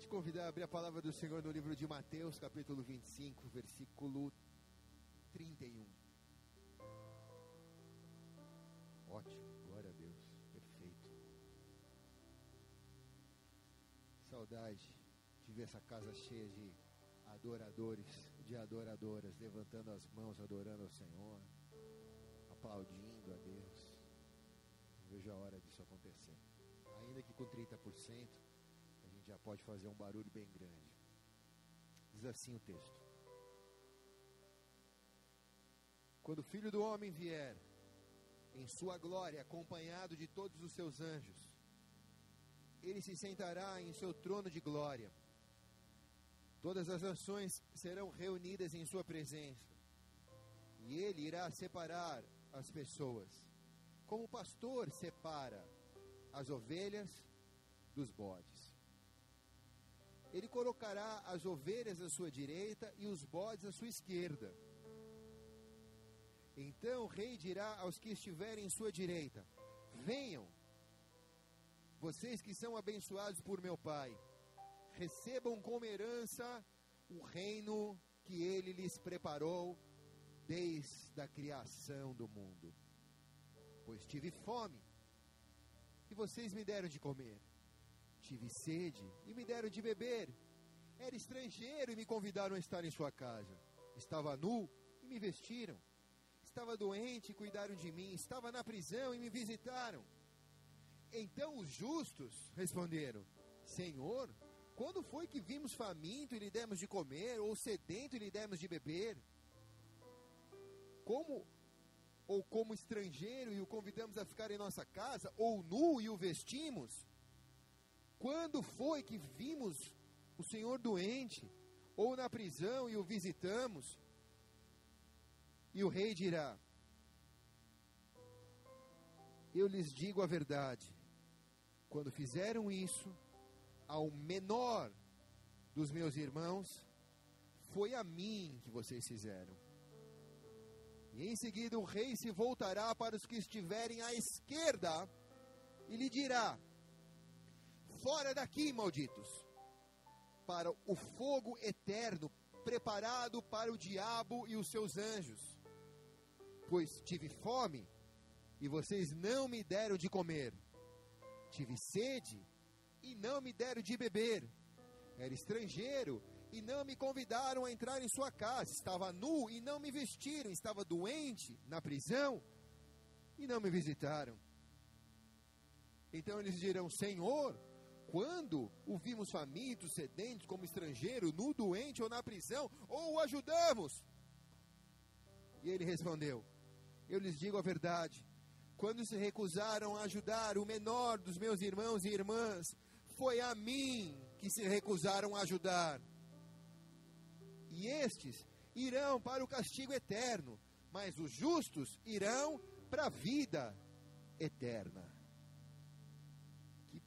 te convidar a abrir a palavra do Senhor no livro de Mateus, capítulo 25, versículo 31. Ótimo, glória a Deus, perfeito. Saudade de ver essa casa cheia de adoradores, de adoradoras, levantando as mãos, adorando ao Senhor, aplaudindo a Deus. Não vejo a hora disso acontecer. Ainda que com 30%, a gente já pode fazer um barulho bem grande. Diz assim o texto. Quando o filho do homem vier em sua glória, acompanhado de todos os seus anjos, ele se sentará em seu trono de glória. Todas as nações serão reunidas em sua presença, e ele irá separar as pessoas, como o pastor separa as ovelhas dos bodes. Ele colocará as ovelhas à sua direita e os bodes à sua esquerda. Então o rei dirá aos que estiverem em sua direita: Venham, vocês que são abençoados por meu Pai, recebam como herança o reino que ele lhes preparou desde a criação do mundo. Pois tive fome e vocês me deram de comer. Tive sede e me deram de beber. Era estrangeiro e me convidaram a estar em sua casa. Estava nu e me vestiram. Estava doente e cuidaram de mim. Estava na prisão e me visitaram. Então os justos responderam: Senhor, quando foi que vimos faminto e lhe demos de comer, ou sedento e lhe demos de beber? Como ou como estrangeiro e o convidamos a ficar em nossa casa, ou nu e o vestimos? Quando foi que vimos o Senhor doente, ou na prisão e o visitamos? E o rei dirá: Eu lhes digo a verdade, quando fizeram isso ao menor dos meus irmãos, foi a mim que vocês fizeram. E em seguida o rei se voltará para os que estiverem à esquerda e lhe dirá: Fora daqui, malditos, para o fogo eterno preparado para o diabo e os seus anjos. Pois tive fome e vocês não me deram de comer. Tive sede e não me deram de beber. Era estrangeiro e não me convidaram a entrar em sua casa. Estava nu e não me vestiram. Estava doente na prisão e não me visitaram. Então eles dirão: Senhor, quando o vimos faminto, sedento, como estrangeiro, nu, doente ou na prisão, ou o ajudamos? E ele respondeu: Eu lhes digo a verdade. Quando se recusaram a ajudar o menor dos meus irmãos e irmãs, foi a mim que se recusaram a ajudar. E estes irão para o castigo eterno, mas os justos irão para a vida eterna.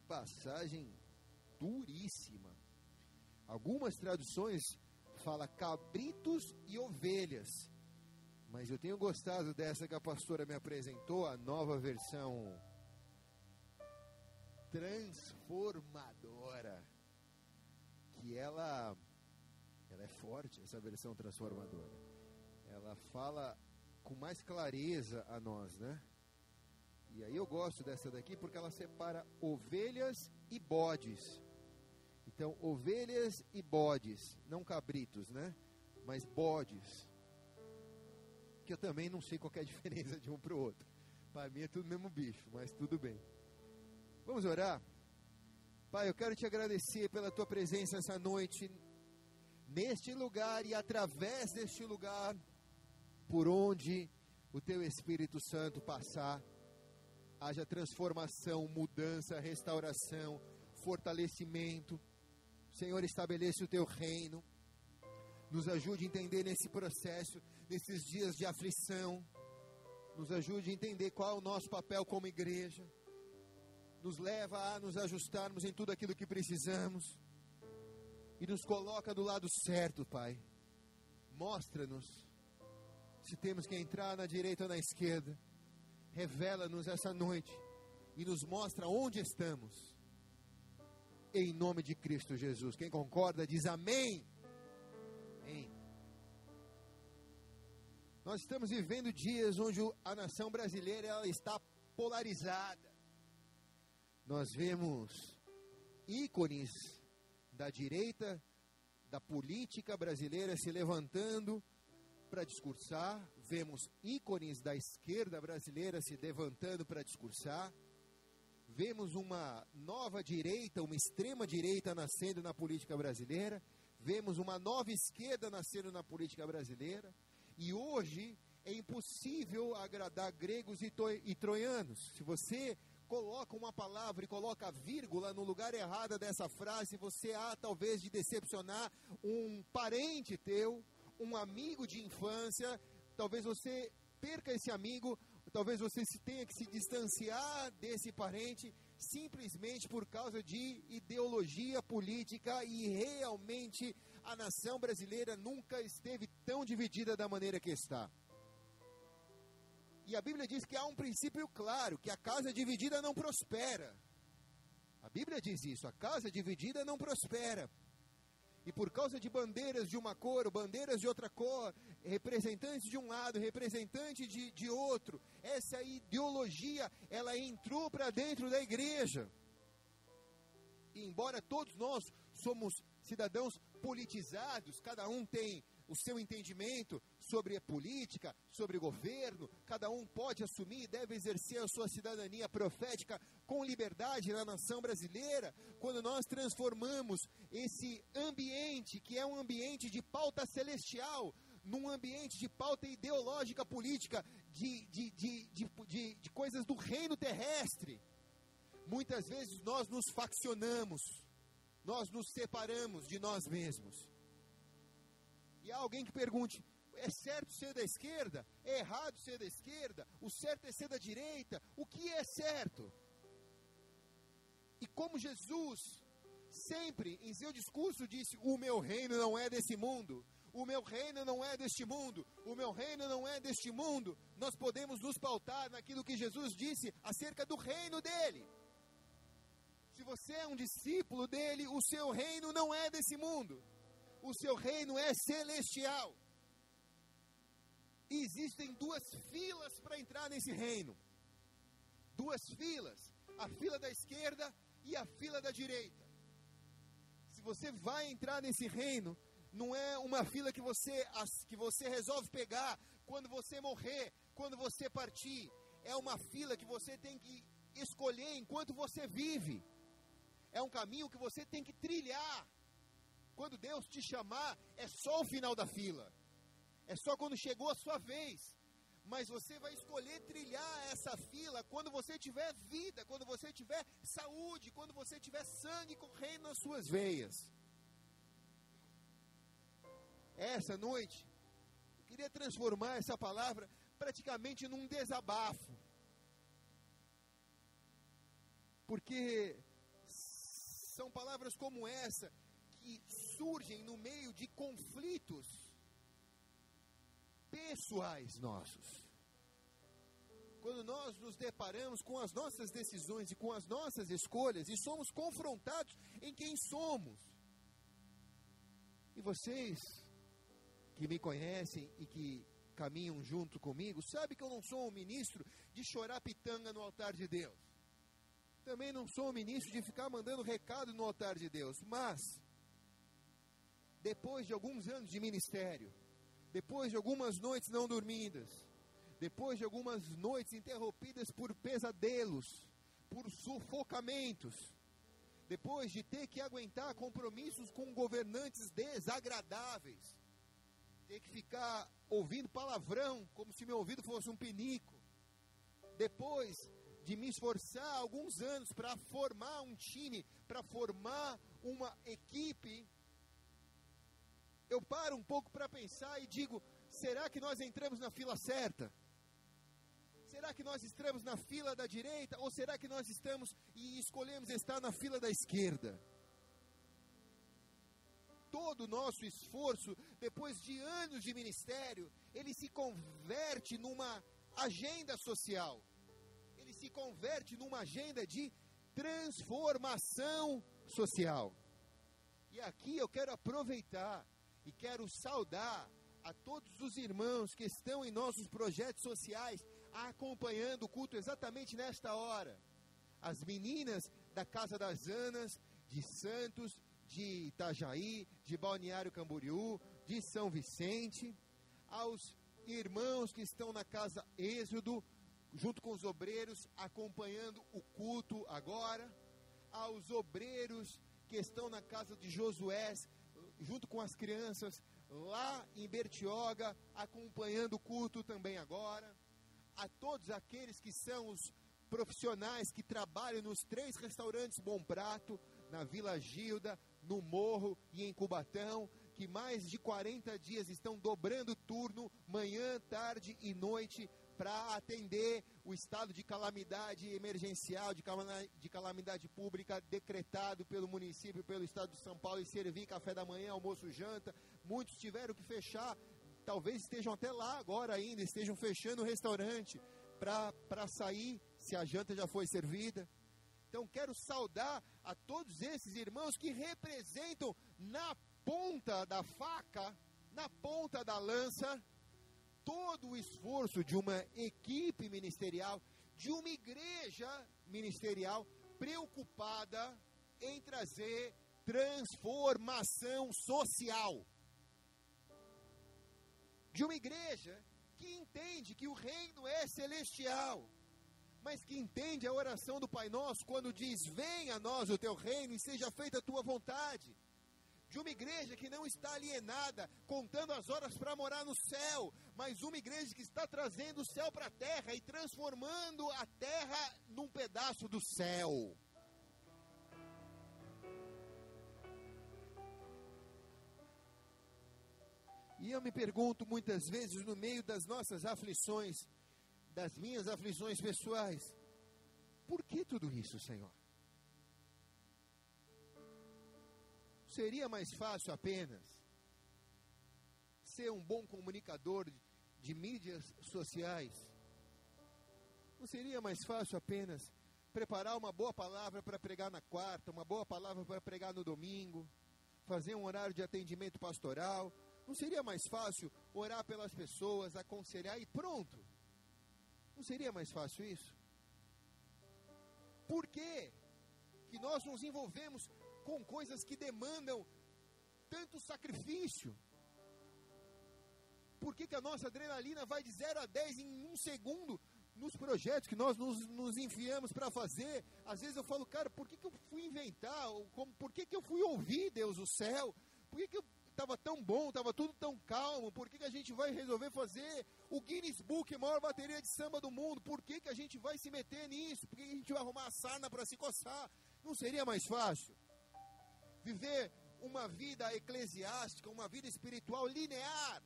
Passagem duríssima. Algumas traduções fala cabritos e ovelhas. Mas eu tenho gostado dessa que a pastora me apresentou, a nova versão transformadora. Que ela ela é forte, essa versão transformadora. Ela fala com mais clareza a nós, né? E aí eu gosto dessa daqui porque ela separa ovelhas e bodes. Então, ovelhas e bodes, não cabritos, né? Mas bodes. Que eu também não sei qual é a diferença de um para o outro. Para mim é tudo mesmo bicho, mas tudo bem. Vamos orar? Pai, eu quero te agradecer pela tua presença essa noite, neste lugar e através deste lugar, por onde o teu Espírito Santo passar, haja transformação, mudança, restauração, fortalecimento. Senhor, estabeleça o teu reino. Nos ajude a entender nesse processo, nesses dias de aflição. Nos ajude a entender qual é o nosso papel como igreja nos leva a nos ajustarmos em tudo aquilo que precisamos e nos coloca do lado certo, Pai. Mostra-nos se temos que entrar na direita ou na esquerda. Revela-nos essa noite e nos mostra onde estamos. em nome de Cristo Jesus. Quem concorda diz amém. Amém. Nós estamos vivendo dias onde a nação brasileira ela está polarizada. Nós vemos ícones da direita, da política brasileira se levantando para discursar, vemos ícones da esquerda brasileira se levantando para discursar, vemos uma nova direita, uma extrema direita nascendo na política brasileira, vemos uma nova esquerda nascendo na política brasileira, e hoje é impossível agradar gregos e, e troianos. Se você coloca uma palavra e coloca vírgula no lugar errado dessa frase, você há talvez de decepcionar um parente teu, um amigo de infância, talvez você perca esse amigo, talvez você se tenha que se distanciar desse parente simplesmente por causa de ideologia política e realmente a nação brasileira nunca esteve tão dividida da maneira que está. E a Bíblia diz que há um princípio claro, que a casa dividida não prospera. A Bíblia diz isso, a casa dividida não prospera. E por causa de bandeiras de uma cor, bandeiras de outra cor, representantes de um lado, representante de, de outro, essa ideologia, ela entrou para dentro da igreja. E embora todos nós somos cidadãos politizados, cada um tem o seu entendimento sobre política, sobre governo, cada um pode assumir e deve exercer a sua cidadania profética com liberdade na nação brasileira, quando nós transformamos esse ambiente, que é um ambiente de pauta celestial, num ambiente de pauta ideológica política, de, de, de, de coisas do reino terrestre. Muitas vezes nós nos faccionamos, nós nos separamos de nós mesmos. E há alguém que pergunte: é certo ser da esquerda? É errado ser da esquerda? O certo é ser da direita? O que é certo? E como Jesus sempre em seu discurso disse: O meu reino não é desse mundo. O meu reino não é deste mundo. O meu reino não é deste mundo. Nós podemos nos pautar naquilo que Jesus disse acerca do reino dele. Se você é um discípulo dele, o seu reino não é desse mundo o seu reino é celestial. Existem duas filas para entrar nesse reino. Duas filas, a fila da esquerda e a fila da direita. Se você vai entrar nesse reino, não é uma fila que você que você resolve pegar quando você morrer, quando você partir. É uma fila que você tem que escolher enquanto você vive. É um caminho que você tem que trilhar. Quando Deus te chamar, é só o final da fila. É só quando chegou a sua vez. Mas você vai escolher trilhar essa fila quando você tiver vida, quando você tiver saúde, quando você tiver sangue correndo nas suas veias. Essa noite, eu queria transformar essa palavra praticamente num desabafo. Porque são palavras como essa que surgem no meio de conflitos pessoais nossos. Quando nós nos deparamos com as nossas decisões e com as nossas escolhas e somos confrontados em quem somos. E vocês que me conhecem e que caminham junto comigo, sabem que eu não sou um ministro de chorar pitanga no altar de Deus. Também não sou um ministro de ficar mandando recado no altar de Deus, mas depois de alguns anos de ministério, depois de algumas noites não dormidas, depois de algumas noites interrompidas por pesadelos, por sufocamentos, depois de ter que aguentar compromissos com governantes desagradáveis, ter que ficar ouvindo palavrão como se meu ouvido fosse um pinico, depois de me esforçar alguns anos para formar um time, para formar uma equipe eu paro um pouco para pensar e digo: será que nós entramos na fila certa? Será que nós estamos na fila da direita ou será que nós estamos e escolhemos estar na fila da esquerda? Todo o nosso esforço, depois de anos de ministério, ele se converte numa agenda social. Ele se converte numa agenda de transformação social. E aqui eu quero aproveitar e quero saudar a todos os irmãos que estão em nossos projetos sociais acompanhando o culto exatamente nesta hora. As meninas da Casa das Anas, de Santos, de Itajaí, de Balneário Camboriú, de São Vicente, aos irmãos que estão na Casa Êxodo, junto com os obreiros, acompanhando o culto agora, aos obreiros que estão na casa de Josué, junto com as crianças, lá em Bertioga, acompanhando o culto também agora, a todos aqueles que são os profissionais que trabalham nos três restaurantes Bom Prato, na Vila Gilda, no Morro e em Cubatão, que mais de 40 dias estão dobrando turno, manhã, tarde e noite, para atender o estado de calamidade emergencial, de calamidade pública decretado pelo município, pelo estado de São Paulo e servir café da manhã, almoço, janta. Muitos tiveram que fechar, talvez estejam até lá agora ainda, estejam fechando o restaurante para sair, se a janta já foi servida. Então quero saudar a todos esses irmãos que representam na ponta da faca, na ponta da lança, todo o esforço de uma equipe ministerial, de uma igreja ministerial preocupada em trazer transformação social. De uma igreja que entende que o reino é celestial, mas que entende a oração do Pai Nosso quando diz: Venha a nós o teu reino e seja feita a tua vontade de uma igreja que não está alienada, contando as horas para morar no céu, mas uma igreja que está trazendo o céu para a terra e transformando a terra num pedaço do céu. E eu me pergunto muitas vezes, no meio das nossas aflições, das minhas aflições pessoais, por que tudo isso, Senhor? Seria mais fácil apenas ser um bom comunicador de, mídias sociais? Não seria mais fácil apenas preparar uma boa palavra para pregar na quarta, uma boa palavra para pregar no domingo, fazer um horário de atendimento pastoral? Não seria mais fácil orar pelas pessoas, aconselhar e pronto? Não seria mais fácil isso? Por que que nós nos envolvemos com coisas que demandam tanto sacrifício? Por que, que a nossa adrenalina vai de 0 a 10 em um segundo nos projetos que nós nos, nos enfiamos para fazer? Às vezes eu falo, cara, por que, que eu fui inventar? Como, por que, que eu fui ouvir Deus do céu? Por que, que eu estava tão bom, estava tudo tão calmo, por que, que a gente vai resolver fazer o Guinness Book, maior bateria de samba do mundo? Por que, que a gente vai se meter nisso? Por que, que a gente vai arrumar a sarna para se coçar? Não seria mais fácil? Viver uma vida eclesiástica, uma vida espiritual linear,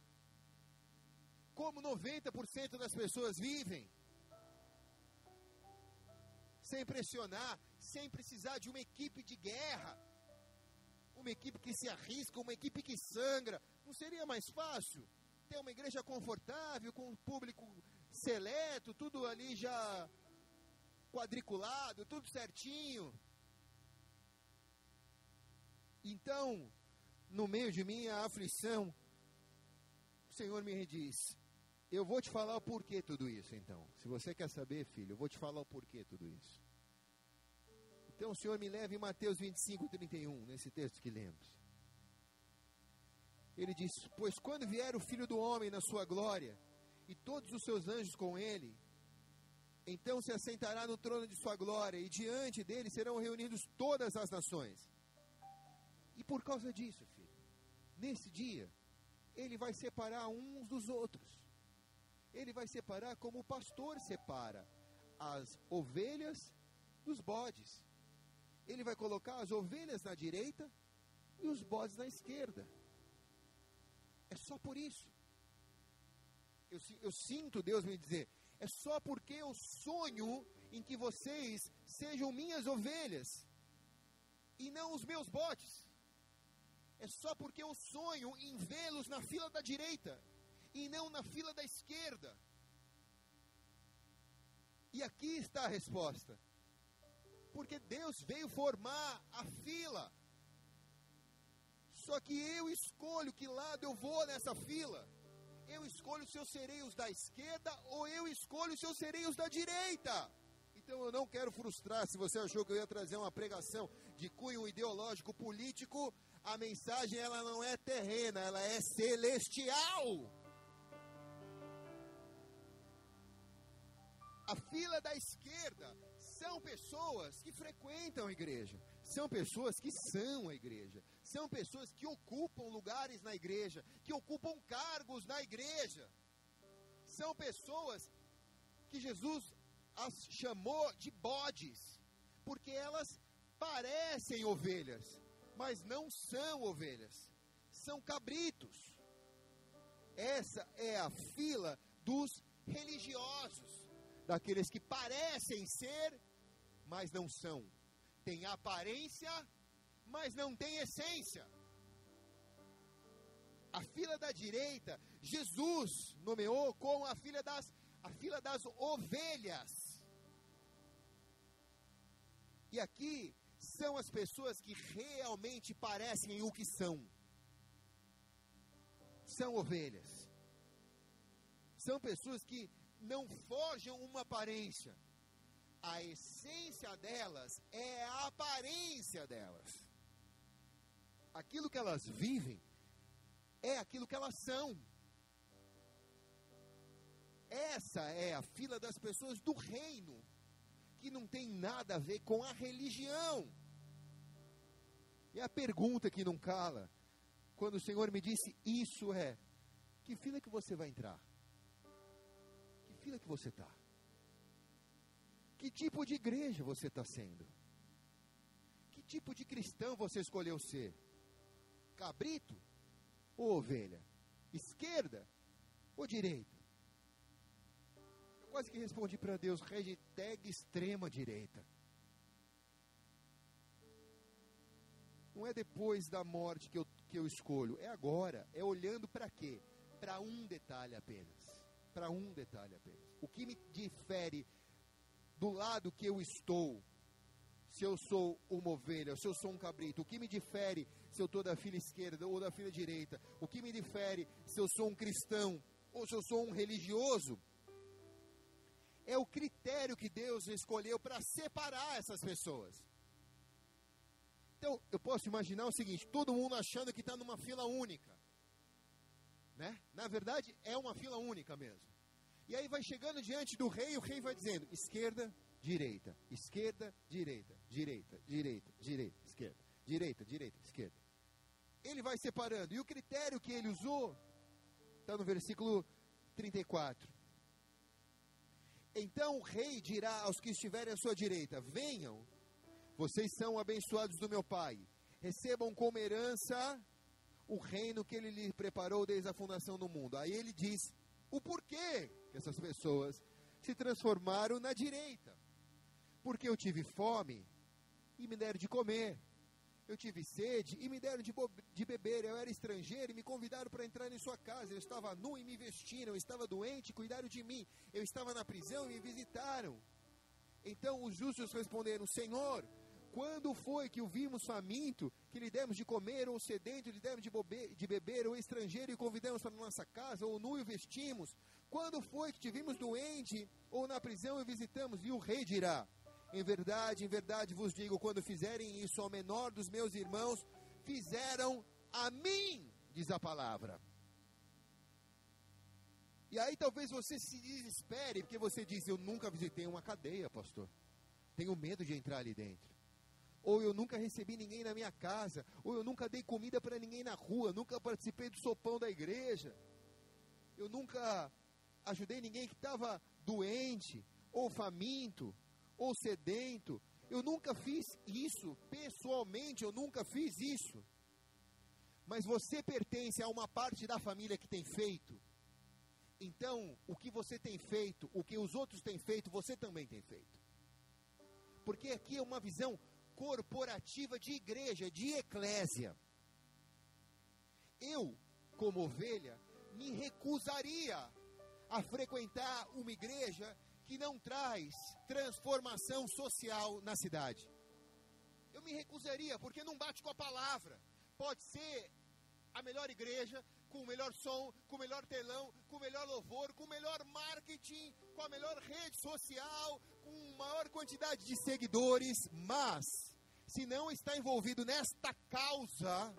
como 90% das pessoas vivem, sem pressionar, sem precisar de uma equipe de guerra, uma equipe que se arrisca, uma equipe que sangra. Não seria mais fácil ter uma igreja confortável, com um público seleto, tudo ali já quadriculado, tudo certinho? Então, no meio de minha aflição, o Senhor me diz: Eu vou te falar o porquê tudo isso, então. Se você quer saber, filho, eu vou te falar o porquê tudo isso. Então o Senhor me leva em Mateus 25, 31, nesse texto que lemos. Ele diz: Pois quando vier o filho do homem na sua glória, e todos os seus anjos com ele, então se assentará no trono de sua glória, e diante dele serão reunidos todas as nações. E por causa disso, filho, nesse dia, ele vai separar uns dos outros. Ele vai separar como o pastor separa as ovelhas dos bodes. Ele vai colocar as ovelhas na direita e os bodes na esquerda. É só por isso. Eu, eu sinto Deus me dizer: é só porque eu sonho em que vocês sejam minhas ovelhas e não os meus bodes é só porque eu sonho em vê-los na fila da direita e não na fila da esquerda. E aqui está a resposta. Porque Deus veio formar a fila. Só que eu escolho que lado eu vou nessa fila. Eu escolho se eu serei os da esquerda ou eu escolho se eu serei os da direita. Então eu não quero frustrar. Se você achou que eu ia trazer uma pregação de cunho ideológico político, a mensagem ela não é terrena, ela é celestial. A fila da esquerda são pessoas que frequentam a igreja, são pessoas que são a igreja, são pessoas que ocupam lugares na igreja, que ocupam cargos na igreja. São pessoas que Jesus as chamou de bodes, porque elas parecem ovelhas, mas não são ovelhas, são cabritos. Essa é a fila dos religiosos, daqueles que parecem ser, mas não são. Tem aparência, mas não tem essência. A fila da direita, Jesus nomeou como a fila das, a fila das ovelhas. E aqui são as pessoas que realmente parecem o que são. São ovelhas. São pessoas que não forjam uma aparência. A essência delas é a aparência delas. Aquilo que elas vivem é aquilo que elas são. Essa é a fila das pessoas do reino, que não tem nada a ver com a religião. E a pergunta que não cala, quando o Senhor me disse isso é: que fila que você vai entrar? Que fila que você está? Que tipo de igreja você está sendo? Que tipo de cristão você escolheu ser? Cabrito ou ovelha? Esquerda ou direita? Eu quase que respondi para Deus: hashtag extrema direita. Não é depois da morte que eu, que eu escolho, é agora. É olhando para quê? Para um detalhe apenas. Para um detalhe apenas. O que me difere do lado que eu estou, se eu sou uma ovelha, se eu sou um cabrito, o que me difere se eu estou da fila esquerda ou da fila direita, o que me difere se eu sou um cristão ou se eu sou um religioso, é o critério que Deus escolheu para separar essas pessoas. Então, eu posso imaginar o seguinte: todo mundo achando que está numa fila única. Né? Na verdade, é uma fila única mesmo. E aí vai chegando diante do rei, o rei vai dizendo: esquerda, direita, esquerda, direita, direita, direita, direita, esquerda, direita, direita, esquerda. Ele vai separando. E o critério que ele usou está no versículo 34. Então o rei dirá aos que estiverem à sua direita: Venham, vocês são abençoados do meu Pai, recebam como herança o reino que ele lhe preparou desde a fundação do mundo. Aí ele diz o porquê que essas pessoas se transformaram na direita. Porque eu tive fome e me deram de comer. Eu tive sede e me deram de, de beber. Eu era estrangeiro e me convidaram para entrar em sua casa. Eu estava nu e me vestiram. Eu estava doente e cuidaram de mim. Eu estava na prisão e me visitaram. Então os justos responderam: Senhor, quando foi que o vimos faminto, que lhe demos de comer, ou sedento, lhe demos de, de beber, ou estrangeiro e convidamos para nossa casa, ou nu e vestimos? Quando foi que te vimos doente, ou na prisão e visitamos? E o rei dirá: Em verdade, em verdade vos digo, quando fizerem isso ao menor dos meus irmãos, fizeram a mim, diz a palavra. E aí talvez você se desespere, porque você diz: Eu nunca visitei uma cadeia, pastor. Tenho medo de entrar ali dentro ou eu nunca recebi ninguém na minha casa, ou eu nunca dei comida para ninguém na rua, nunca participei do sopão da igreja, eu nunca ajudei ninguém que estava doente, ou faminto, ou sedento, eu nunca fiz isso, pessoalmente eu nunca fiz isso. Mas você pertence a uma parte da família que tem feito. Então, o que você tem feito, o que os outros têm feito, você também tem feito. Porque aqui é uma visão corporativa de igreja, de eclésia. Eu, como ovelha, me recusaria a frequentar uma igreja que não traz transformação social na cidade. Eu me recusaria, porque não bate com a palavra. Pode ser a melhor igreja, com o melhor som, com o melhor telão, com o melhor louvor, com o melhor marketing, com a melhor rede social, com maior quantidade de seguidores, mas se não está envolvido nesta causa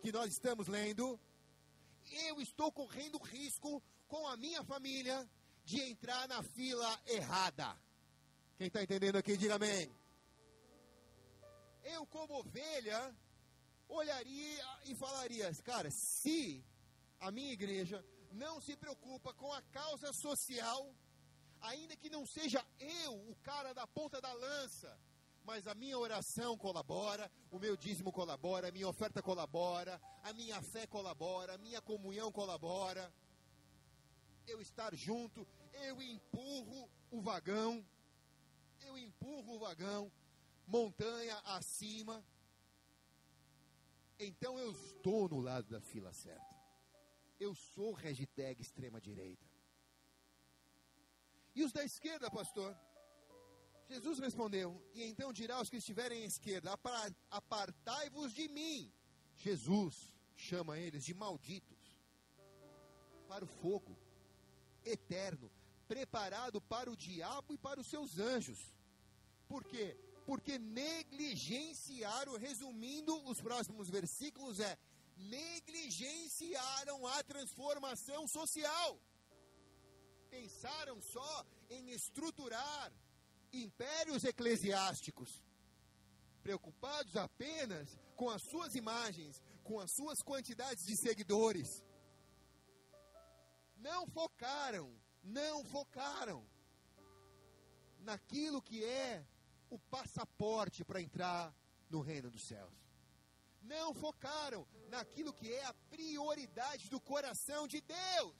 que nós estamos lendo, eu estou correndo risco com a minha família de entrar na fila errada. Quem está entendendo aqui, diga amém. Eu, como ovelha, olharia e falaria: cara, se a minha igreja não se preocupa com a causa social, ainda que não seja eu o cara da ponta da lança, mas a minha oração colabora, o meu dízimo colabora, a minha oferta colabora, a minha fé colabora, a minha comunhão colabora. Eu estar junto, eu empurro o vagão, eu empurro o vagão, montanha acima. Então eu estou no lado da fila certa. Eu sou hashtag extrema direita. E os da esquerda, pastor? Jesus respondeu: E então dirá aos que estiverem à esquerda: Apartai-vos de mim. Jesus chama eles de malditos para o fogo eterno, preparado para o diabo e para os seus anjos. Por quê? Porque negligenciaram, resumindo os próximos versículos, é negligenciaram a transformação social. Pensaram só em estruturar impérios eclesiásticos, preocupados apenas com as suas imagens, com as suas quantidades de seguidores. Não focaram, não focaram naquilo que é o passaporte para entrar no reino dos céus. Não focaram naquilo que é a prioridade do coração de Deus.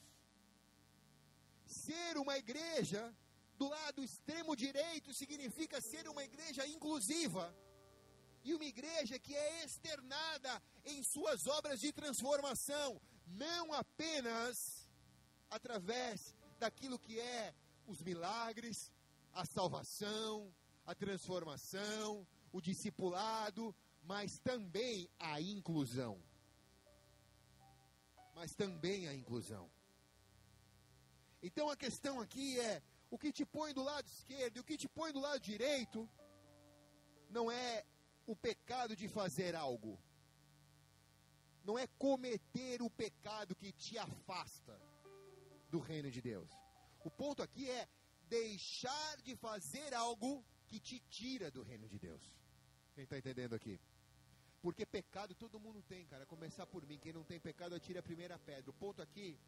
Ser uma igreja do lado extremo direito significa ser uma igreja inclusiva e uma igreja que é externada em suas obras de transformação, não apenas através daquilo que é os milagres, a salvação, a transformação, o discipulado, mas também a inclusão. Mas também a inclusão. Então a questão aqui é: o que te põe do lado esquerdo e o que te põe do lado direito não é o pecado de fazer algo, não é cometer o pecado que te afasta do reino de Deus. O ponto aqui é deixar de fazer algo que te tira do reino de Deus. Quem está entendendo aqui? Porque pecado todo mundo tem, cara. Começar por mim. Quem não tem pecado, atire a primeira pedra. O ponto aqui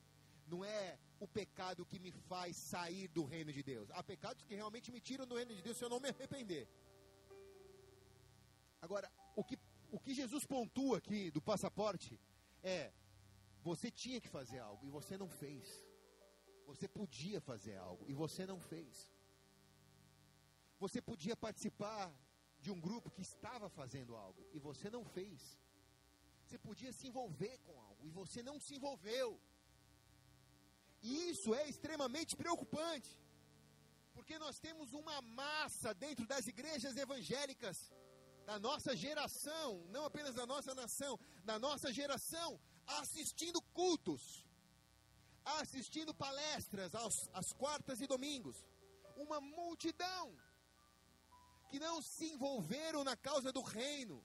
não é o pecado que me faz sair do reino de Deus. Há pecados que realmente me tiram do reino de Deus se eu não me arrepender. Agora, o que, o que Jesus pontua aqui do passaporte é: você tinha que fazer algo e você não fez. Você podia fazer algo e você não fez. Você podia participar de um grupo que estava fazendo algo e você não fez. Você podia se envolver com algo e você não se envolveu. E isso é extremamente preocupante, porque nós temos uma massa dentro das igrejas evangélicas da nossa geração, não apenas da nossa nação, da nossa geração, assistindo cultos, assistindo palestras aos, às quartas e domingos. Uma multidão que não se envolveram na causa do reino,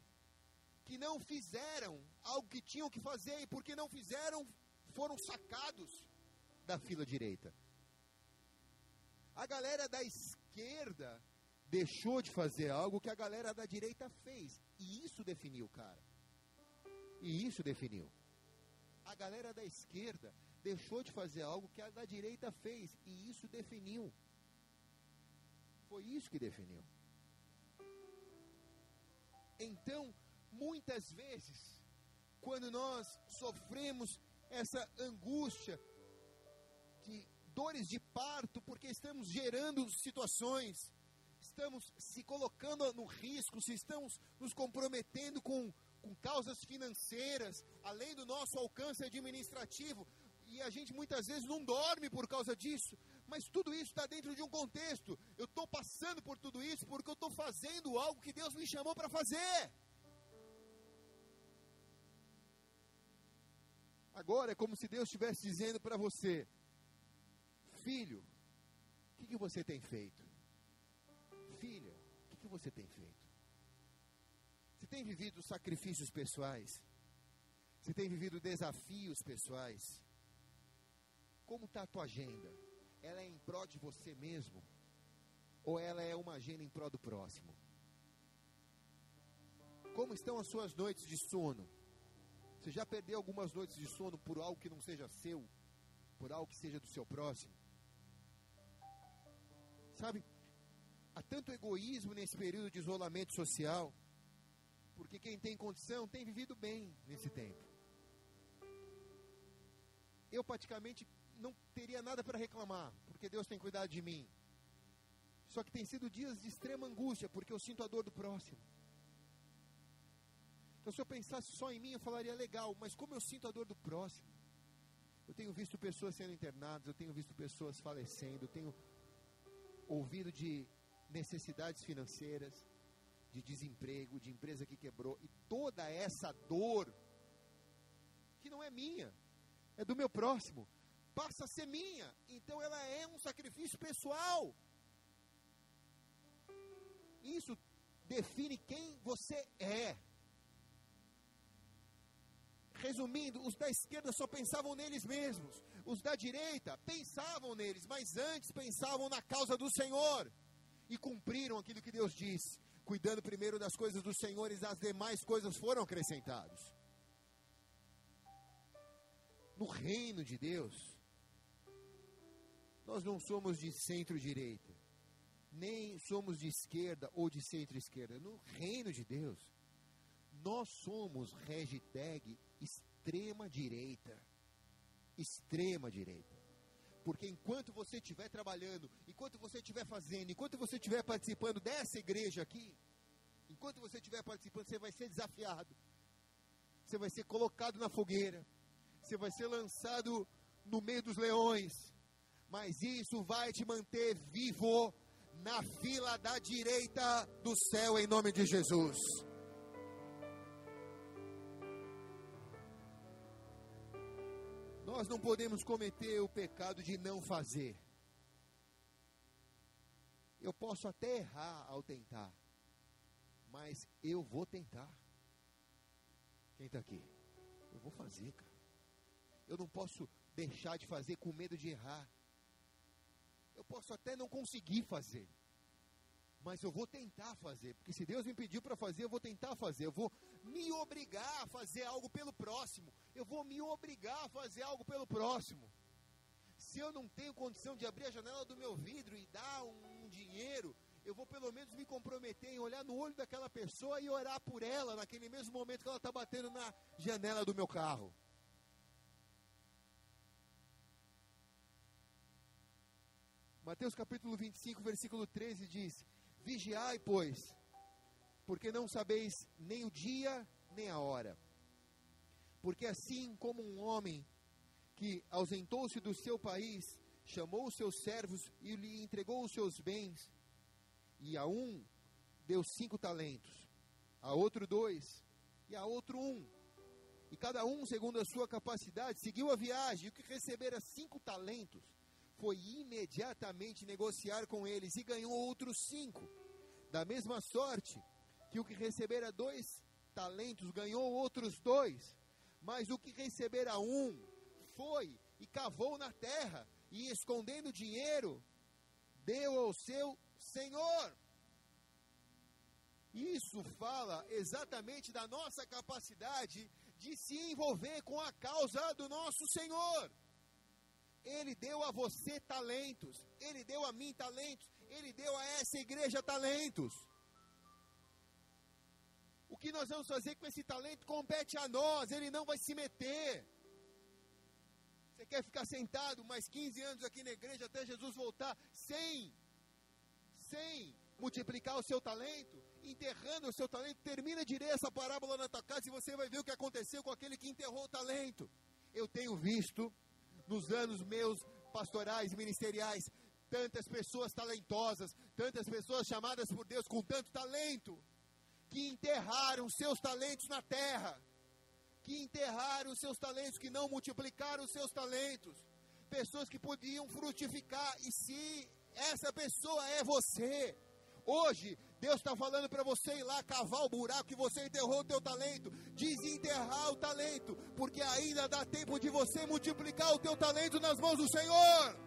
que não fizeram algo que tinham que fazer e porque não fizeram, foram sacados da fila direita. A galera da esquerda deixou de fazer algo que a galera da direita fez. E isso definiu, cara. E isso definiu. A galera da esquerda deixou de fazer algo que a da direita fez. E isso definiu. Foi isso que definiu. Então, muitas vezes, quando nós sofremos essa angústia, de dores de parto, porque estamos gerando situações, estamos se colocando no risco, se estamos nos comprometendo com, com causas financeiras, além do nosso alcance administrativo. e a gente muitas vezes não dorme por causa disso, mas tudo isso está dentro de um contexto. Eu estou passando por tudo isso porque eu estou fazendo algo que Deus me chamou para fazer. Agora é como se Deus estivesse dizendo para você: Filho, o que, que você tem feito? Filha, o que, que você tem feito? Você tem vivido sacrifícios pessoais? Você tem vivido desafios pessoais? Como está a tua agenda? Ela é em prol de você mesmo? Ou ela é uma agenda em prol do próximo? Como estão as suas noites de sono? Você já perdeu algumas noites de sono por algo que não seja seu? Por algo que seja do seu próximo? Sabe, há tanto egoísmo nesse período de isolamento social, porque quem tem condição tem vivido bem nesse tempo. Eu praticamente não teria nada para reclamar, porque Deus tem cuidado de mim. Só que tem sido dias de extrema angústia, porque eu sinto a dor do próximo. Então, se eu pensasse só em mim, eu falaria legal, mas como eu sinto a dor do próximo, eu tenho visto pessoas sendo internadas, eu tenho visto pessoas falecendo, eu tenho ouvido de necessidades financeiras, de desemprego, de empresa que quebrou, e toda essa dor, que não é minha, é do meu próximo, passa a ser minha. Então ela é um sacrifício pessoal. Isso define quem você é. Resumindo, os da esquerda só pensavam neles mesmos. Os da direita pensavam neles, mas antes pensavam na causa do Senhor. E cumpriram aquilo que Deus disse, cuidando primeiro das coisas do Senhor e as demais coisas foram acrescentadas. No reino de Deus, nós não somos de centro-direita, nem somos de esquerda ou de centro-esquerda. No reino de Deus, nós somos hashtag extrema-direita. Extrema-direita. Porque enquanto você estiver trabalhando, enquanto você estiver fazendo, enquanto você estiver participando dessa igreja aqui, enquanto você estiver participando, você vai ser desafiado. Você vai ser colocado na fogueira. Você vai ser lançado no meio dos leões mas isso vai te manter vivo na fila da direita do céu, em nome de Jesus. Nós não podemos cometer o pecado de não fazer. Eu posso até errar ao tentar, mas eu vou tentar. Quem está aqui? Eu vou fazer, cara. Eu não posso deixar de fazer com medo de errar. Eu posso até não conseguir fazer, mas eu vou tentar fazer, porque se Deus me pediu para fazer, eu vou tentar fazer. Eu vou me obrigar a fazer algo pelo próximo. Eu vou me obrigar a fazer algo pelo próximo. Se eu não tenho condição de abrir a janela do meu vidro e dar um, dinheiro, eu vou pelo menos me comprometer em olhar no olho daquela pessoa e orar por ela naquele mesmo momento que ela está batendo na janela do meu carro. Mateus capítulo 25, versículo 13 diz: Vigiai, pois, porque não sabeis nem o dia nem a hora. Porque assim como um homem que ausentou-se do seu país, chamou os seus servos e lhe entregou os seus bens, e a um deu cinco talentos, a outro dois, e a outro um. E cada um, segundo a sua capacidade, seguiu a viagem, e o que recebera cinco talentos, foi imediatamente negociar com eles e ganhou outros cinco. Da mesma sorte que o que recebera dois talentos ganhou outros dois. Mas o que recebera um foi e cavou na terra e escondendo dinheiro, deu ao seu senhor. Isso fala exatamente da nossa capacidade de se envolver com a causa do nosso Senhor. Ele deu a você talentos, Ele deu a mim talentos, Ele deu a essa igreja talentos. O que nós vamos fazer com esse talento compete a nós, Ele não vai se meter. Você quer ficar sentado mais 15 anos aqui na igreja até Jesus voltar sem, sem multiplicar o seu talento, enterrando o seu talento, termina direito essa parábola na tua casa e você vai ver o que aconteceu com aquele que enterrou o talento. Eu tenho visto nos anos meus pastorais, ministeriais, tantas pessoas talentosas, tantas pessoas chamadas por Deus com tanto talento, que enterraram seus talentos na terra, que enterraram seus talentos, que não multiplicaram seus talentos, pessoas que podiam frutificar, e se essa pessoa é você, hoje Deus está falando para você ir lá cavar o buraco que você enterrou o teu talento, desenterrar o talento, porque ainda dá tempo de você multiplicar o teu talento nas mãos do Senhor.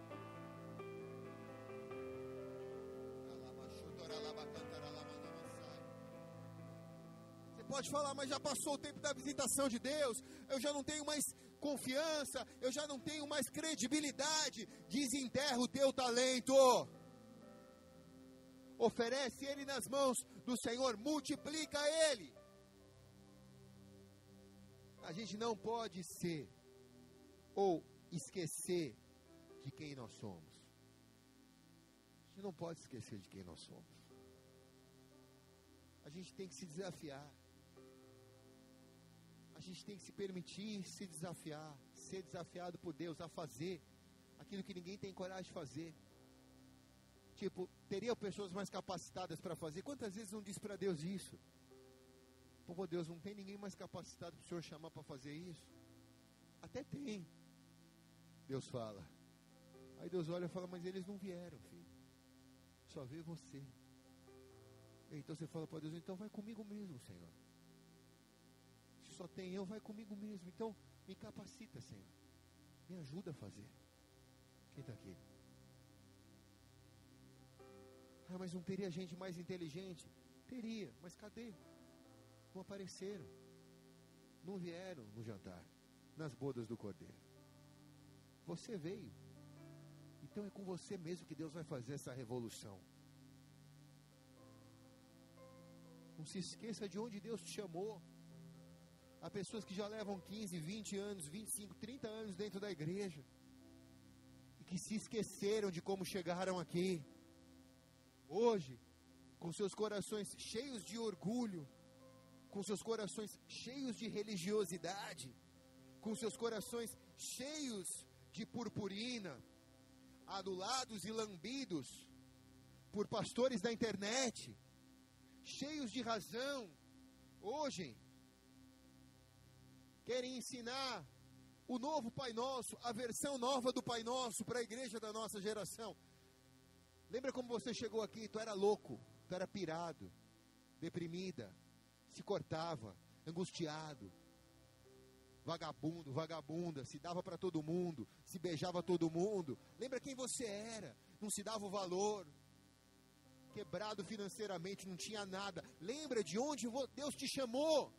Você pode falar, mas já passou o tempo da visitação de Deus, eu já não tenho mais confiança, eu já não tenho mais credibilidade. Desenterra o teu talento oferece ele nas mãos do Senhor, multiplica ele. A gente não pode ser ou esquecer de quem nós somos. A gente não pode esquecer de quem nós somos. A gente tem que se desafiar. A gente tem que se permitir se desafiar, ser desafiado por Deus a fazer aquilo que ninguém tem coragem de fazer. Tipo, teriam pessoas mais capacitadas para fazer. Quantas vezes não diz para Deus isso? Pô, Deus, não tem ninguém mais capacitado para o Senhor chamar para fazer isso? Até tem. Deus fala. Aí Deus olha e fala, mas eles não vieram, filho. Só vê você. Então você fala para Deus, então vai comigo mesmo, Senhor. Se só tem eu, vai comigo mesmo. Então me capacita, Senhor. Me ajuda a fazer. Quem está aqui? Ah, mas não teria gente mais inteligente? Teria, mas cadê? Não apareceram. Não vieram no jantar, nas bodas do cordeiro. Você veio. Então é com você mesmo que Deus vai fazer essa revolução. Não se esqueça de onde Deus te chamou. Há pessoas que já levam 15, 20 anos, 25, 30 anos dentro da igreja e que se esqueceram de como chegaram aqui hoje, com seus corações cheios de orgulho, com seus corações cheios de religiosidade, com seus corações cheios de purpurina, adulados e lambidos por pastores da internet, cheios de razão, hoje querem ensinar o novo Pai Nosso, a versão nova do Pai Nosso para a igreja da nossa geração. Lembra como você chegou aqui? Tu era louco, tu era pirado, deprimida, se cortava, angustiado, vagabundo, vagabunda, se dava para todo mundo, se beijava todo mundo. Lembra quem você era? Não se dava o valor. Quebrado financeiramente, não tinha nada. Lembra de onde Deus te chamou?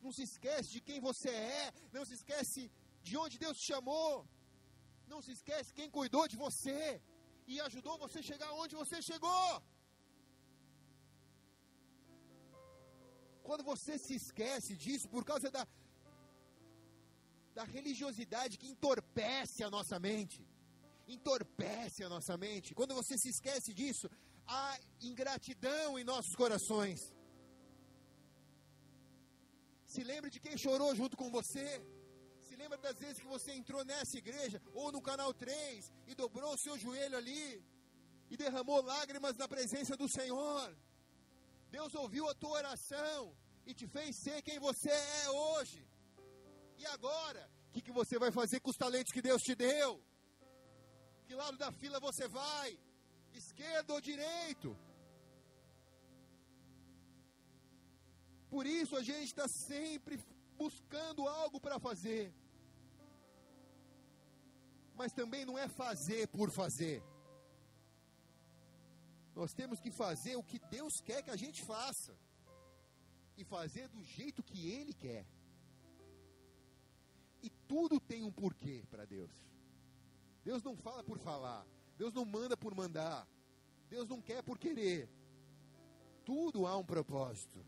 Não se esquece de quem você é, não se esquece de onde Deus te chamou. Não se esquece quem cuidou de você e ajudou você a chegar onde você chegou. Quando você se esquece disso por causa da, da religiosidade que entorpece a nossa mente, entorpece a nossa mente, quando você se esquece disso, há ingratidão em nossos corações. Se lembre de quem chorou junto com você lembra das vezes que você entrou nessa igreja ou no canal 3 e dobrou o seu joelho ali e derramou lágrimas na presença do Senhor? Deus ouviu a tua oração e te fez ser quem você é hoje. E agora, o que, que você vai fazer com os talentos que Deus te deu? Que lado da fila você vai? Esquerdo ou direito? Por isso a gente está sempre buscando algo para fazer mas também não é fazer por fazer. Nós temos que fazer o que Deus quer que a gente faça e fazer do jeito que Ele quer. E tudo tem um porquê para Deus. Deus não fala por falar, Deus não manda por mandar, Deus não quer por querer. Tudo há um propósito.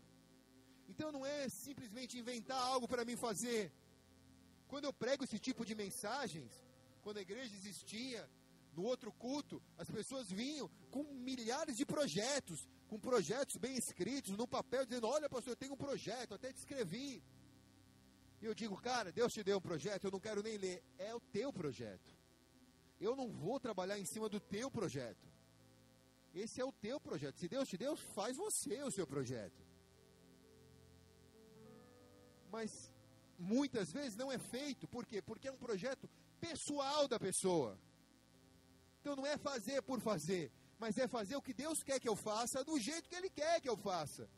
Então não é simplesmente inventar algo para mim fazer. Quando eu prego esse tipo de mensagens, quando a igreja existia, no outro culto, as pessoas vinham com milhares de projetos, com projetos bem escritos no papel, dizendo: Olha, pastor, eu tenho um projeto, até te escrevi. E eu digo, cara, Deus te deu um projeto, eu não quero nem ler. É o teu projeto. Eu não vou trabalhar em cima do teu projeto. Esse é o teu projeto. Se Deus te deu, faz você o seu projeto. Mas muitas vezes não é feito. Por quê? Porque é um projeto pessoal da pessoa. Então não é fazer por fazer, mas é fazer o que Deus quer que eu faça, do jeito que Ele quer que eu faça.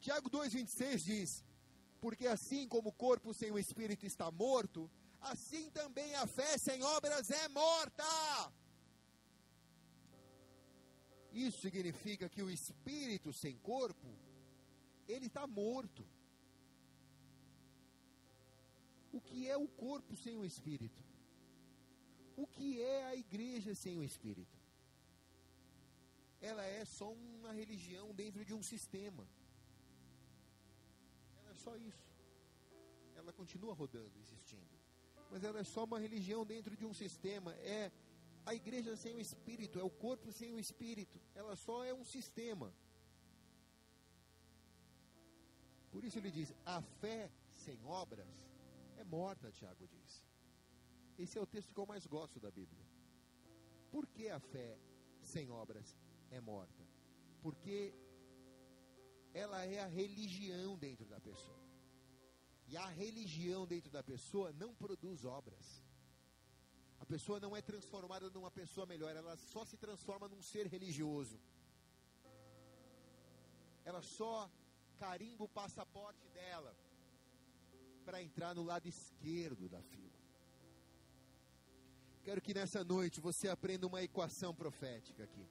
Tiago 2,26 diz: Porque assim como o corpo sem o espírito está morto, assim também a fé sem obras é morta. Isso significa que o espírito sem corpo, ele está morto. O que é o corpo sem o espírito? O que é a igreja sem o espírito? Ela é só uma religião dentro de um sistema. Ela é só isso. Ela continua rodando, existindo. Mas ela é só uma religião dentro de um sistema. É a igreja sem o espírito, é o corpo sem o espírito. Ela só é um sistema. Por isso ele diz: a fé sem obras é morta, Tiago diz. Esse é o texto que eu mais gosto da Bíblia. Por que a fé sem obras é morta? Porque ela é a religião dentro da pessoa. E a religião dentro da pessoa não produz obras. A pessoa não é transformada numa pessoa melhor, ela só se transforma num ser religioso. Ela só carimba o passaporte dela para entrar no lado esquerdo da fila. Quero que nessa noite você aprenda uma equação profética aqui.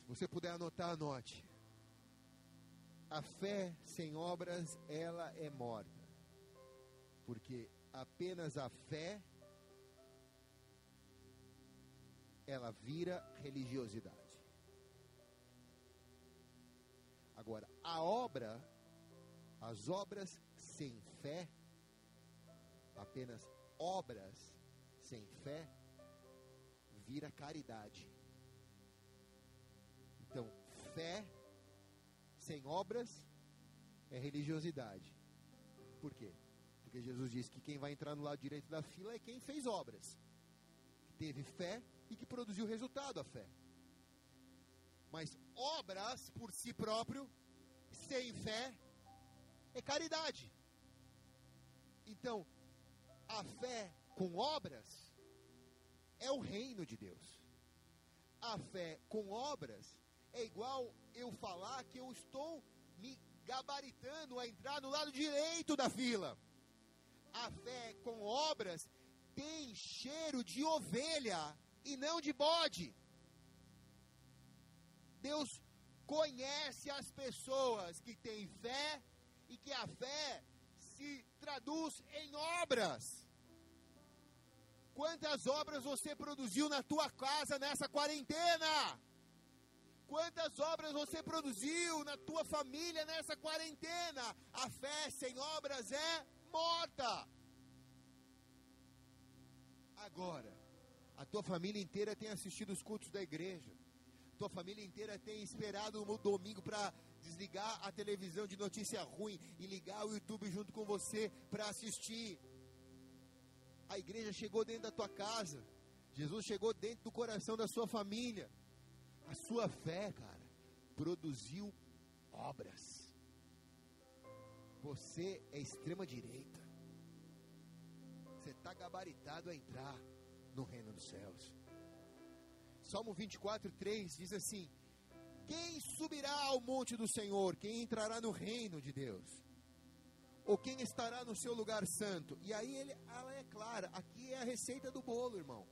Se você puder anotar, anote. A fé sem obras, ela é morta. Porque apenas a fé ela vira religiosidade. Agora, a obra, as obras sem fé, apenas obras sem fé, vira caridade. Então, fé sem obras é religiosidade. Por quê? Porque Jesus disse que quem vai entrar no lado direito da fila é quem fez obras, que teve fé e que produziu resultado a fé. Mas obras por si próprio, sem fé, é caridade. Então, a fé com obras é o reino de Deus. A fé com obras é igual eu falar que eu estou me gabaritando a entrar no lado direito da fila. A fé com obras tem cheiro de ovelha e não de bode. Deus conhece as pessoas que têm fé e que a fé se traduz em obras. Quantas obras você produziu na tua casa nessa quarentena? Quantas obras você produziu na tua família nessa quarentena? A fé sem obras é morta. Agora, a tua família inteira tem assistido os cultos da igreja. Tua família inteira tem esperado no domingo para desligar a televisão de notícia ruim e ligar o YouTube junto com você para assistir. A igreja chegou dentro da tua casa. Jesus chegou dentro do coração da sua família. A sua fé, cara, produziu obras. Você é extrema direita. Você está gabaritado a entrar no reino dos céus. Salmo 24, 3 diz assim: Quem subirá ao monte do Senhor? Quem entrará no reino de Deus? Ou quem estará no seu lugar santo? E aí ele, ela é clara: aqui é a receita do bolo, irmão.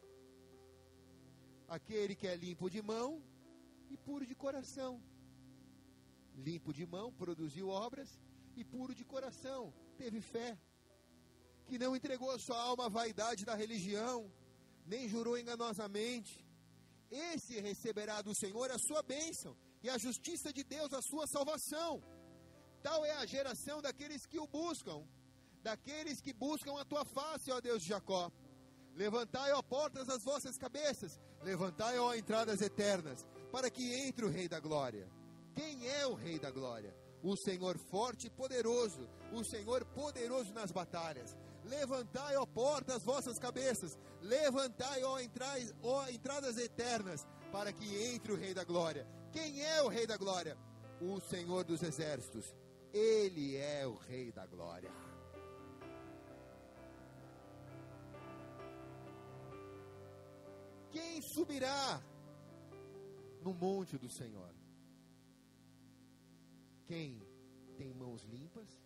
Aquele que é limpo de mão e puro de coração. Limpo de mão, produziu obras, e puro de coração, teve fé. Que não entregou a sua alma à vaidade da religião, nem jurou enganosamente. Esse receberá do Senhor a sua bênção e a justiça de Deus a sua salvação. Tal é a geração daqueles que o buscam, daqueles que buscam a tua face, ó Deus de Jacó. Levantai, ó portas, as vossas cabeças, levantai, ó entradas eternas, para que entre o Rei da Glória. Quem é o Rei da Glória? o Senhor forte e poderoso, o Senhor poderoso nas batalhas. Levantai, ó portas, vossas cabeças, levantai, ó, ó entradas eternas, para que entre o Rei da Glória. Quem é o Rei da Glória? O Senhor dos Exércitos. Ele é o Rei da Glória. Quem subirá no monte do Senhor? Quem tem mãos limpas?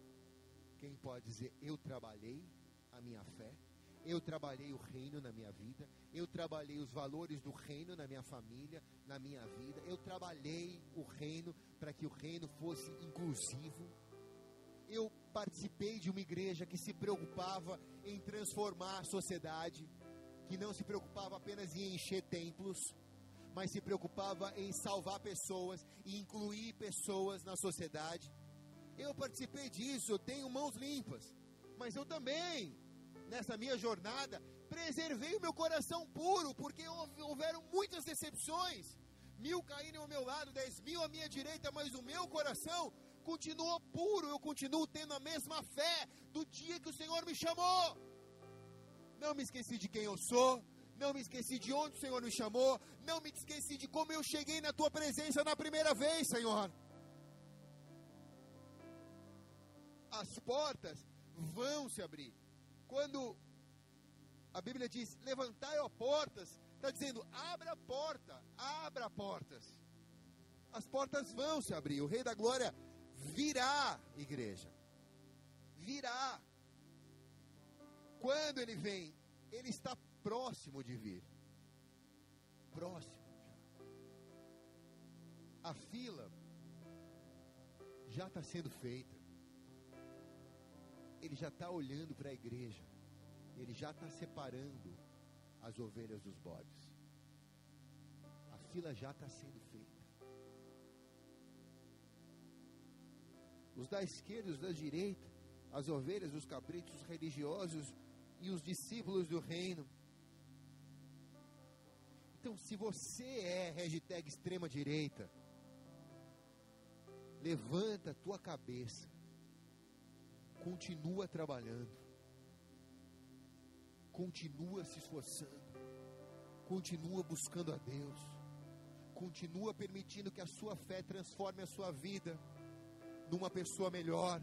Quem pode dizer: Eu trabalhei a minha fé? Eu trabalhei o reino na minha vida, eu trabalhei os valores do reino na minha família, na minha vida, eu trabalhei o reino para que o reino fosse inclusivo. Eu participei de uma igreja que se preocupava em transformar a sociedade, que não se preocupava apenas em encher templos, mas se preocupava em salvar pessoas e incluir pessoas na sociedade. Eu participei disso, eu tenho mãos limpas, mas eu também nessa minha jornada, preservei o meu coração puro, porque houveram muitas decepções. Mil caíram ao meu lado, dez mil à minha direita, mas o meu coração continuou puro, eu continuo tendo a mesma fé do dia que o Senhor me chamou. Não me esqueci de quem eu sou, não me esqueci de onde o Senhor me chamou, não me esqueci de como eu cheguei na tua presença na primeira vez, Senhor. As portas vão se abrir. Quando a Bíblia diz: Levantai, ó portas, está dizendo: abra a porta, abra portas. As portas vão se abrir. O Rei da Glória virá, igreja. Virá. Quando ele vem, ele está próximo de vir. Próximo. A fila já está sendo feita ele já está olhando para a igreja, ele já está separando as ovelhas dos bodes. A fila já está sendo feita. Os da esquerda, os da direita, as ovelhas, os cabritos, os religiosos e os discípulos do reino. Então, se você é hashtag extrema direita, levanta a tua cabeça continua trabalhando, continua se esforçando, continua buscando a Deus, continua permitindo que a sua fé transforme a sua vida numa pessoa melhor,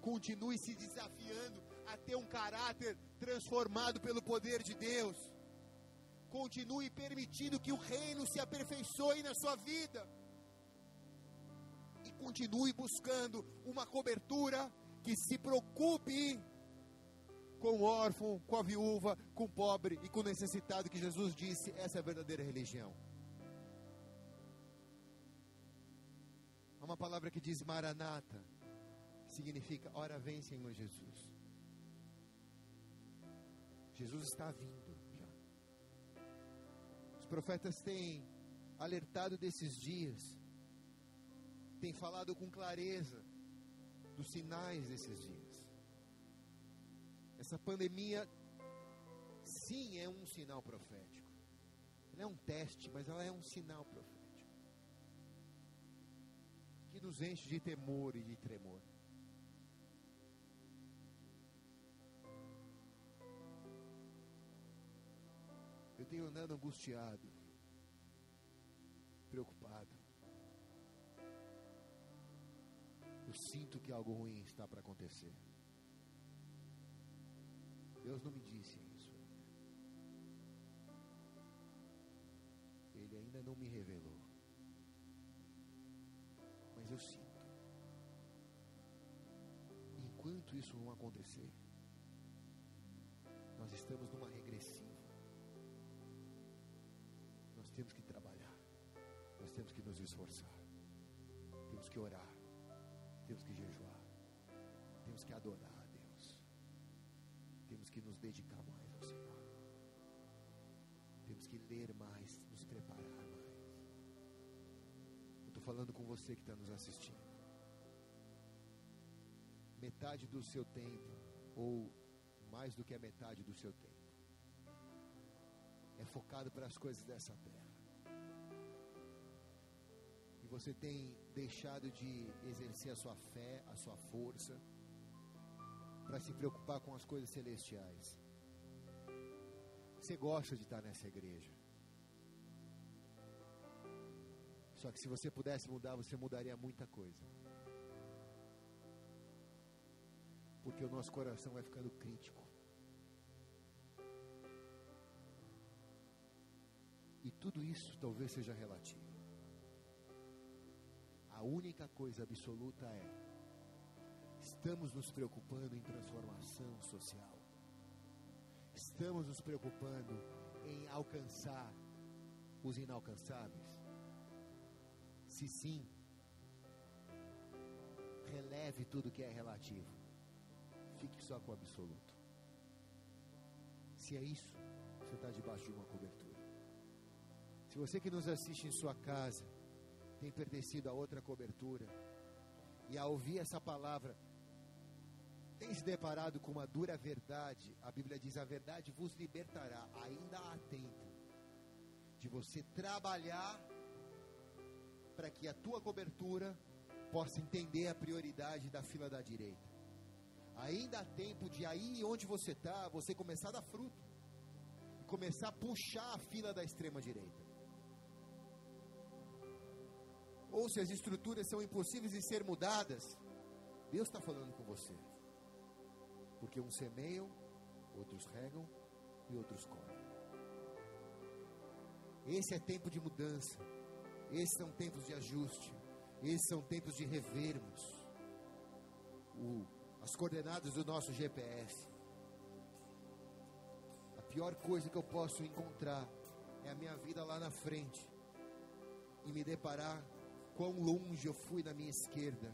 continue se desafiando a ter um caráter transformado pelo poder de Deus, continue permitindo que o reino se aperfeiçoe na sua vida. E continue buscando uma cobertura que se preocupe com o órfão, com a viúva, com o pobre e com o necessitado, que Jesus disse, essa é a verdadeira religião. Há uma palavra que diz Maranata, significa, ora vem Senhor Jesus. Jesus está vindo já. Os profetas têm alertado desses dias, têm falado com clareza, dos sinais desses dias. Essa pandemia, sim, é um sinal profético. Ela é um teste, mas ela é um sinal profético. Que nos enche de temor e de tremor. Eu tenho andado angustiado, preocupado. Sinto que algo ruim está para acontecer. Deus não me disse isso. Ele ainda não me revelou. Mas eu sinto. Enquanto isso não acontecer, nós estamos numa regressiva. Nós temos que trabalhar. Nós temos que nos esforçar. Temos que orar que nos dedicar mais ao Senhor, temos que ler mais, nos preparar mais. Eu estou falando com você que está nos assistindo. Metade do seu tempo, ou mais do que a metade do seu tempo, é focado para as coisas dessa terra você tem deixado de exercer a sua fé, a sua força, para se preocupar com as coisas celestiais. Você gosta de estar nessa igreja. Só que se você pudesse mudar, você mudaria muita coisa. Porque o nosso coração vai ficando crítico. E tudo isso talvez seja relativo. A única coisa absoluta é: estamos nos preocupando em transformação social. Estamos nos preocupando em alcançar os inalcançáveis? Se sim, releve tudo que é relativo. Fique só com o absoluto. Se é isso, você está debaixo de uma cobertura. Se você que nos assiste em sua casa tem pertencido a outra cobertura, e ao ouvir essa palavra, tem se deparado com uma dura verdade, a Bíblia diz: a verdade vos libertará. Ainda há tempo de você trabalhar para que a tua cobertura possa entender a prioridade da fila da direita. Ainda há tempo de aí onde você está, você começar a dar fruto começar a puxar a fila da extrema direita. Ou se as estruturas são impossíveis de ser mudadas, Deus está falando com você. Porque uns semeiam, outros regam e outros comem. Esse é tempo de mudança. Esses são tempos de ajuste. Esses são tempos de revermos o, as coordenadas do nosso GPS. A pior coisa que eu posso encontrar é a minha vida lá na frente e me deparar quão longe eu fui na minha esquerda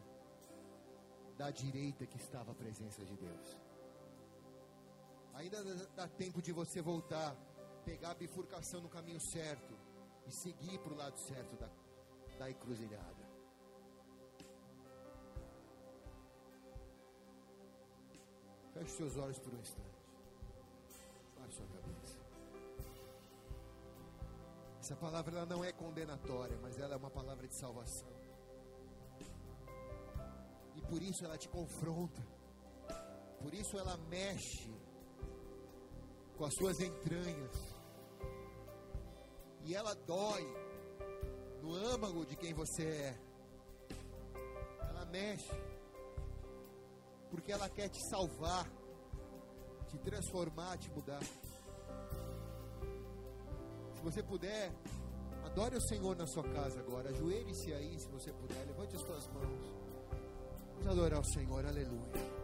da direita que estava a presença de Deus. Ainda dá tempo de você voltar, pegar a bifurcação no caminho certo e seguir para o lado certo da, da encruzilhada. Feche seus olhos por um instante. Baixe sua cabeça. Essa palavra ela não é condenatória, mas ela é uma palavra de salvação. E por isso ela te confronta. Por isso ela mexe com as suas entranhas. E ela dói no âmago de quem você é. Ela mexe. Porque ela quer te salvar, te transformar, te mudar. Se você puder, adore o Senhor na sua casa agora. Ajoelhe-se aí, se você puder. Levante as suas mãos. Vamos adorar o Senhor. Aleluia.